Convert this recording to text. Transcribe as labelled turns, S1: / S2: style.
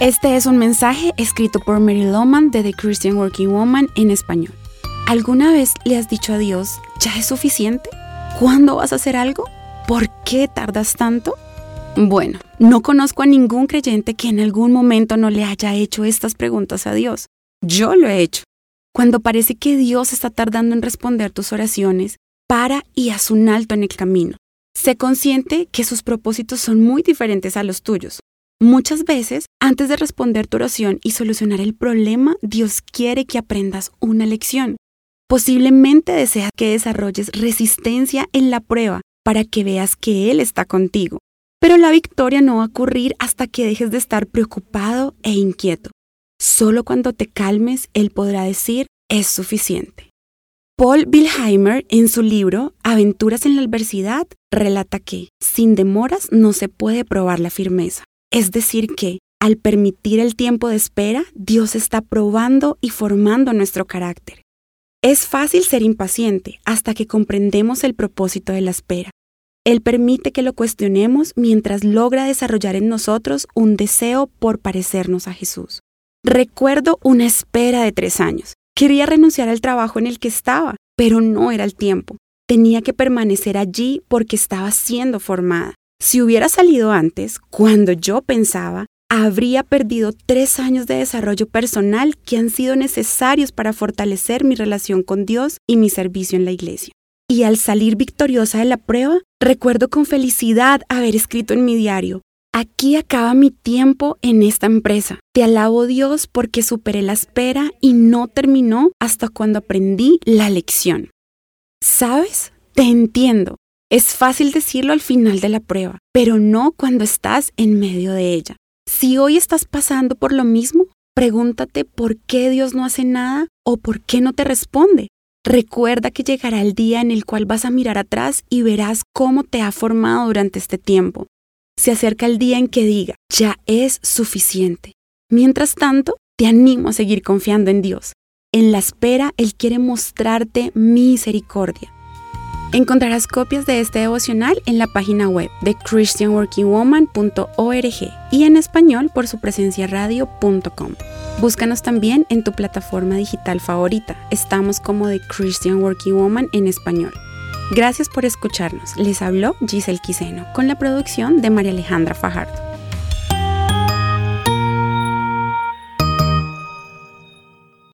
S1: Este es un mensaje escrito por Mary Loman de The Christian Working Woman en español. ¿Alguna vez le has dicho a Dios, ya es suficiente? ¿Cuándo vas a hacer algo? ¿Por qué tardas tanto? Bueno, no conozco a ningún creyente que en algún momento no le haya hecho estas preguntas a Dios. Yo lo he hecho. Cuando parece que Dios está tardando en responder tus oraciones, para y haz un alto en el camino. Sé consciente que sus propósitos son muy diferentes a los tuyos. Muchas veces, antes de responder tu oración y solucionar el problema, Dios quiere que aprendas una lección. Posiblemente desea que desarrolles resistencia en la prueba para que veas que Él está contigo. Pero la victoria no va a ocurrir hasta que dejes de estar preocupado e inquieto. Solo cuando te calmes, Él podrá decir, es suficiente. Paul Wilheimer, en su libro Aventuras en la Adversidad, relata que, sin demoras, no se puede probar la firmeza. Es decir, que al permitir el tiempo de espera, Dios está probando y formando nuestro carácter. Es fácil ser impaciente hasta que comprendemos el propósito de la espera. Él permite que lo cuestionemos mientras logra desarrollar en nosotros un deseo por parecernos a Jesús. Recuerdo una espera de tres años. Quería renunciar al trabajo en el que estaba, pero no era el tiempo. Tenía que permanecer allí porque estaba siendo formada. Si hubiera salido antes, cuando yo pensaba, habría perdido tres años de desarrollo personal que han sido necesarios para fortalecer mi relación con Dios y mi servicio en la iglesia. Y al salir victoriosa de la prueba, recuerdo con felicidad haber escrito en mi diario, aquí acaba mi tiempo en esta empresa. Te alabo Dios porque superé la espera y no terminó hasta cuando aprendí la lección. ¿Sabes? Te entiendo. Es fácil decirlo al final de la prueba, pero no cuando estás en medio de ella. Si hoy estás pasando por lo mismo, pregúntate por qué Dios no hace nada o por qué no te responde. Recuerda que llegará el día en el cual vas a mirar atrás y verás cómo te ha formado durante este tiempo. Se acerca el día en que diga, ya es suficiente. Mientras tanto, te animo a seguir confiando en Dios. En la espera, Él quiere mostrarte misericordia. Encontrarás copias de este devocional en la página web de christianworkingwoman.org y en español por su presencia radio.com. Búscanos también en tu plataforma digital favorita. Estamos como The Christian Working Woman en español. Gracias por escucharnos. Les habló Giselle Quiseno con la producción de María Alejandra Fajardo.